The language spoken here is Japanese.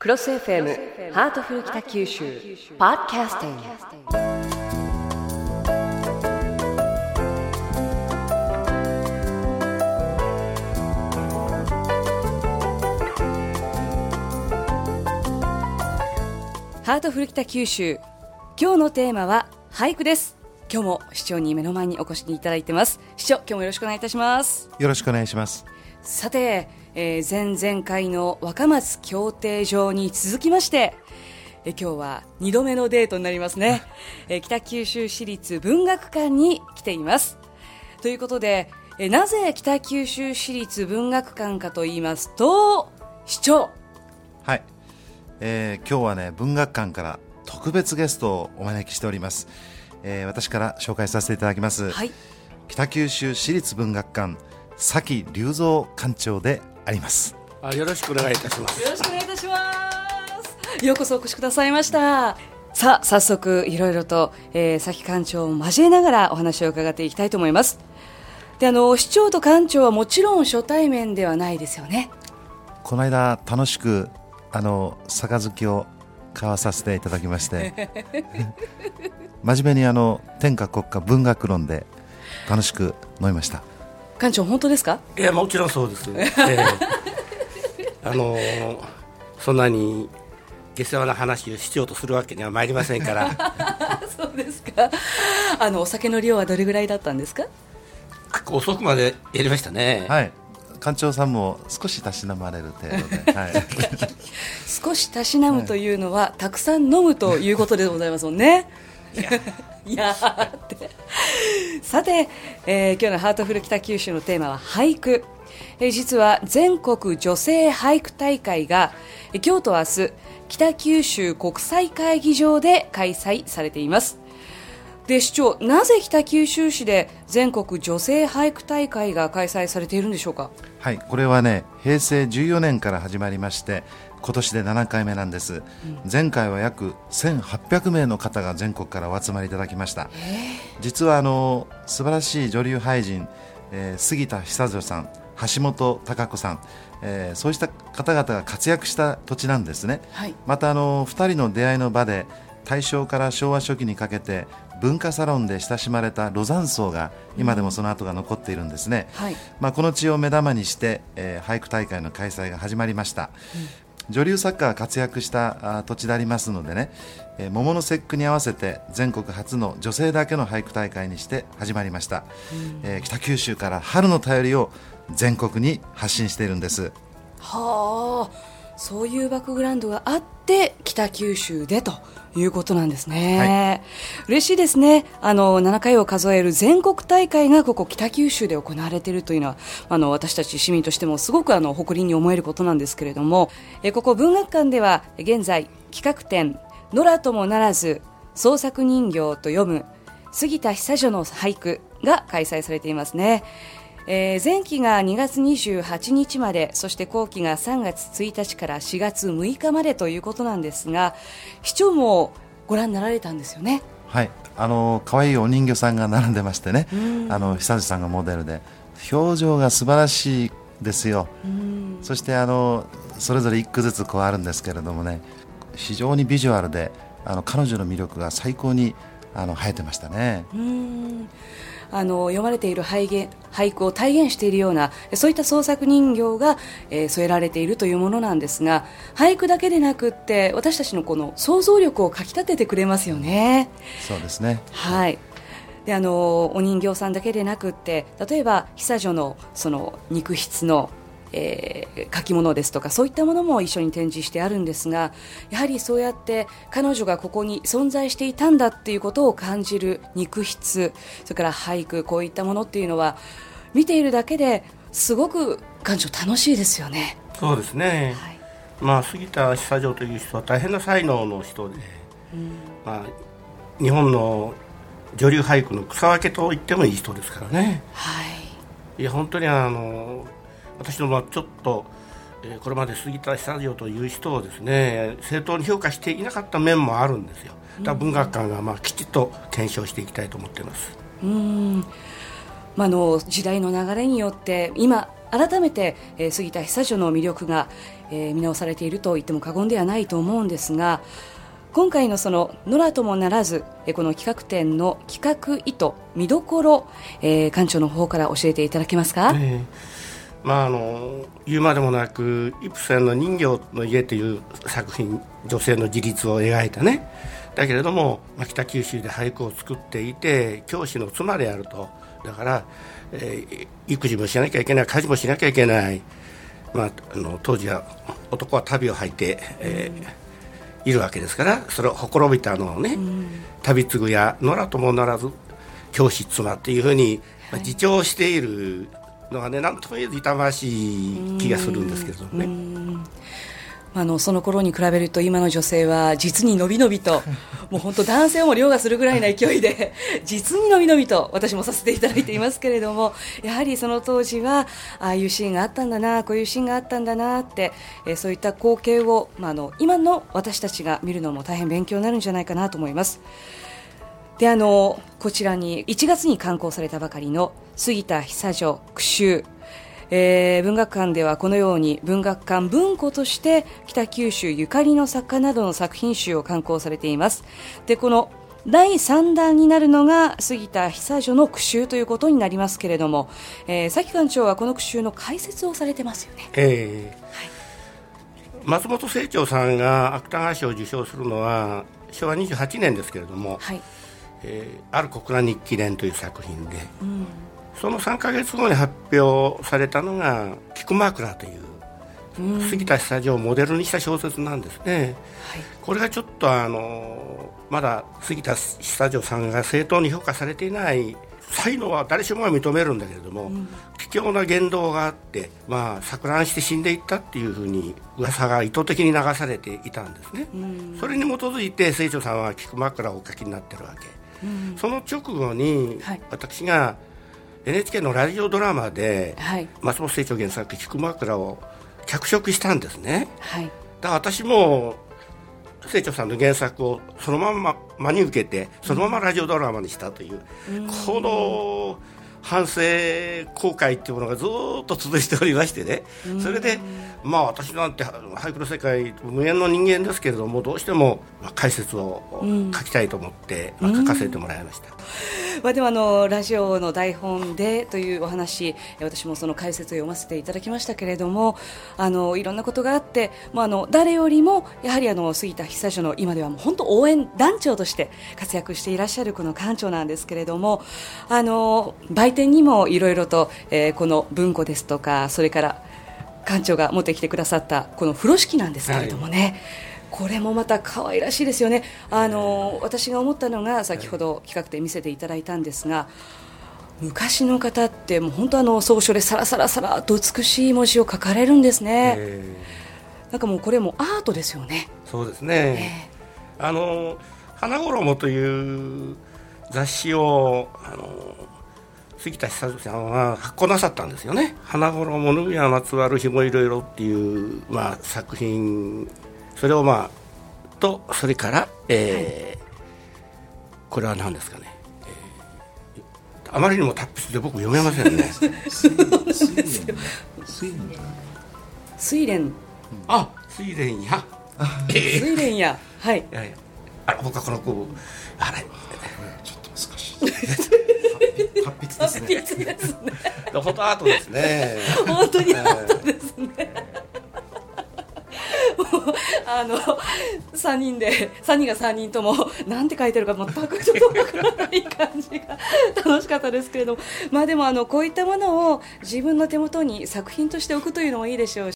クロス FM ハートフル北九州ポッドキャスティング。ハートフル北九州今日のテーマは俳句です。今日も市長に目の前にお越しいただいてます。市長今日もよろしくお願いいたします。よろしくお願いします。さて、えー、前々回の若松協定場に続きましてえ今日は2度目のデートになりますね、え北九州市立文学館に来ています。ということでえなぜ北九州市立文学館かと言いますと市長。はい、えー、今日はね文学館から特別ゲストをお招きしております、えー、私から紹介させていただきます、はい、北九州市立文学館崎隆三館長であります。あよろしくお願いいたします。よろしくお願いいたします。ようこそお越しくださいました。さあ早速いろいろと、えー、崎館長を交えながらお話を伺っていきたいと思います。であの市長と館長はもちろん初対面ではないですよね。この間楽しくあの杯を交わさせていただきまして。真面目にあの天下国家文学論で楽しく飲みました館長本当ですか？いやもちろんそうです、えー、あのー、そんなに下世話な話をしようとするわけには参りませんから。そうですか。あのお酒の量はどれぐらいだったんですか？遅くまでやりましたね。はい。館長さんも少したしなまれる程度で、はい、少したしなむというのは、はい、たくさん飲むということでございますもんねいやって。さて、えー、今日のハートフル北九州のテーマは俳句、えー、実は全国女性俳句大会が今日と明日北九州国際会議場で開催されています。で市長なぜ北九州市で全国女性俳句大会が開催されているんでしょうか？はいこれはね平成14年から始まりまして今年で7回目なんです、うん、前回は約1800名の方が全国からお集まりいただきました。実はあの素晴らしい女流俳人、えー、杉田久女さん橋本孝子さん、えー、そうした方々が活躍した土地なんですね、はい、またあの2人の出会いの場で大正から昭和初期にかけて文化サロンで親しまれたロザン荘が今でもその跡が残っているんですね、うん。はい、まあ、この地を目玉にして、えー、俳句大会の開催が始まりました、うん、女流作家が活躍したあ土地でありますのでね、えー、桃の節句に合わせて全国初の女性だけの俳句大会にして始まりました、うん、えー、北九州から春の便りを全国に発信しているんです。はあそういうバックグラウンドがあって北九州でということなんですね、はい、嬉しいですね。あの7回を数える全国大会がここ北九州で行われているというのはあの私たち市民としてもすごくあの誇りに思えることなんですけれどもえここ文学館では現在企画展「野良ともならず創作人形と読む杉田久女の俳句」が開催されていますねえー、前期が2月28日までそして後期が3月1日から4月6日までということなんですが市長もご覧になられたんですよね？はい。あの可愛いお人形さんが並んでましてね、あの久志さんがモデルで。表情が素晴らしいですよ。そしてあのそれぞれ一句ずつこうあるんですけれどもね、非常にビジュアルであの彼女の魅力が最高にあの生えてましたね。あの読まれている俳俳句を体現しているようなそういった創作人形が、えー、添えられているというものなんですが俳句だけでなくって私たちのこの想像力をかき立ててくれますよね。そうですねはいであのお人形さんだけでなくって例えば久女のその肉筆のえー、書き物ですとかそういったものも一緒に展示してあるんですがやはりそうやって彼女がここに存在していたんだっていうことを感じる肉筆それから俳句こういったものっていうのは見ているだけですごく感情楽しいですよね。そうですね、はい、まあ、杉田久女という人は大変な才能の人で、うん、まあ、日本の女流俳句の草分けと言ってもいい人ですからね。はい、いや本当にあの私どもはちょっと、えー、これまで杉田久女という人をですね正当に評価していなかった面もあるんですよ。だ文学館がまあきちっと検証していきたいと思っています。うんまあ、の時代の流れによって今改めて、えー、杉田久女の魅力が、えー、見直されていると言っても過言ではないと思うんですが今回のその野良ともならず、えー、この企画展の企画意図見どころ、えー、館長の方から教えていただけますか、えーまあ、あの言うまでもなくイプセンの「人形の家」という作品女性の自立を描いたね。だけれども、まあ、北九州で俳句を作っていて教師の妻であると。だから、えー、育児もしなきゃいけない家事もしなきゃいけない、まあ、あの当時は男は旅を履いて、えー、いるわけですからそれをほころびたのをね、旅継ぐや野良ともならず教師妻っていうふうに、まあ、自重しているのがね何とも言えず痛ましい気がするんですけどね。あのその頃に比べると今の女性は実にのびのびと もう本当男性をも凌駕するぐらいの勢いで 実にのびのびと私もさせていただいていますけれどもやはりその当時はああいうシーンがあったんだなこういうシーンがあったんだなって、えそういった光景を、まあ、あの今の私たちが見るのも大変勉強になるんじゃないかなと思います。であのこちらに1月に刊行されたばかりの杉田久女句集えー、文学館ではこのように文学館文庫として北九州ゆかりの作家などの作品集を刊行されています。でこの第3弾になるのが杉田久女の句集ということになりますけれども、えー、崎館長はこの句集の解説をされてますよね、えー、はい、松本清張さんが芥川賞を受賞するのは昭和28年ですけれども、はい。えー、ある小倉日記伝という作品で、うんその3か月後に発表されたのが「菊枕」という、杉田久女をモデルにした小説なんですね、はい、これがちょっとあのまだ杉田久女さんが正当に評価されていない才能は誰しもが認めるんだけれども、うん、卑怯な言動があって、まあ、錯乱して死んでいったっていうふうに噂が意図的に流されていたんですね、うん、それに基づいて清張さんは菊枕をお書きになってるわけ、うん、その直後に、私が NHK のラジオドラマで、はい、松本清張原作「菊枕」を脚色したんですね、はい、だ私も清張さんの原作をそのまま真に受けてそのままラジオドラマにしたという、うん、この反省後悔っていうものがずっと続いておりましてね、それで、まあ、私なんて俳句の世界無縁の人間ですけれどもどうしても解説を書きたいと思って、まあ、書かせてもらいました。まあ、でもあのラジオの台本でというお話私もその解説を読ませていただきましたけれどもあのいろんなことがあって、まあ、あの誰よりもやはりあの杉田久女の今ではもう本当応援団長として活躍していらっしゃるこの館長なんですけれどもあの売店にもいろいろと、えー、この文庫ですとかそれから館長が持ってきてくださったこの風呂敷なんですけれどもね、はい。これもまた可愛らしいですよね。あの私が思ったのが先ほど企画で見せていただいたんですが昔の方ってもう本当あの草書でさらさらさらと美しい文字を書かれるんですね。なんかもうこれもアートですよね。そうですね、あの花衣という雑誌をあの杉田久さんは発行なさったんですよね「花衣脱ぐやまつわるひもいろいろ」っていう、まあ、作品それをまあとそれから、えー、はい、これは何ですかね、えー、あまりにも達筆で僕読めませんね。睡蓮あ睡蓮や。睡蓮や。はい、はい、あ僕はこの子。あれ。ちょっと難しい。達筆ですね。ですね。フォトアートですね。本当にアートですね。あの3人で3人が3人ともなんて書いてるか全くちょっとわからない感じが楽しかったですけれども。まあでもあのこういったものを自分の手元に作品として置くというのもいいでしょうし。